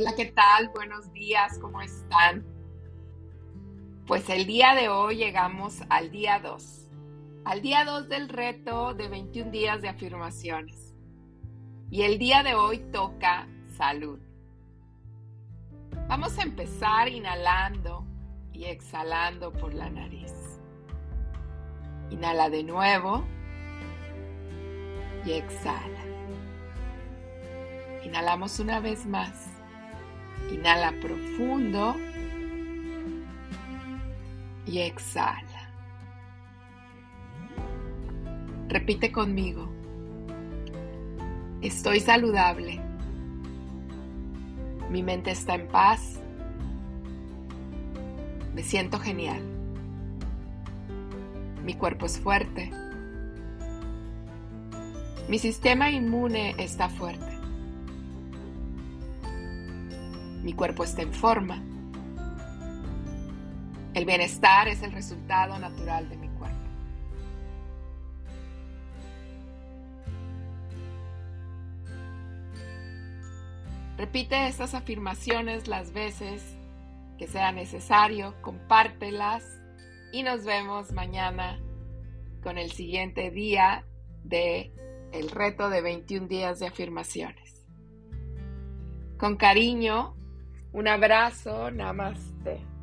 Hola, ¿qué tal? Buenos días, ¿cómo están? Pues el día de hoy llegamos al día 2, al día 2 del reto de 21 días de afirmaciones. Y el día de hoy toca salud. Vamos a empezar inhalando y exhalando por la nariz. Inhala de nuevo y exhala. Inhalamos una vez más. Inhala profundo y exhala. Repite conmigo. Estoy saludable. Mi mente está en paz. Me siento genial. Mi cuerpo es fuerte. Mi sistema inmune está fuerte. Mi cuerpo está en forma. El bienestar es el resultado natural de mi cuerpo. Repite estas afirmaciones las veces que sea necesario, compártelas y nos vemos mañana con el siguiente día de el reto de 21 días de afirmaciones. Con cariño, un abrazo, namaste.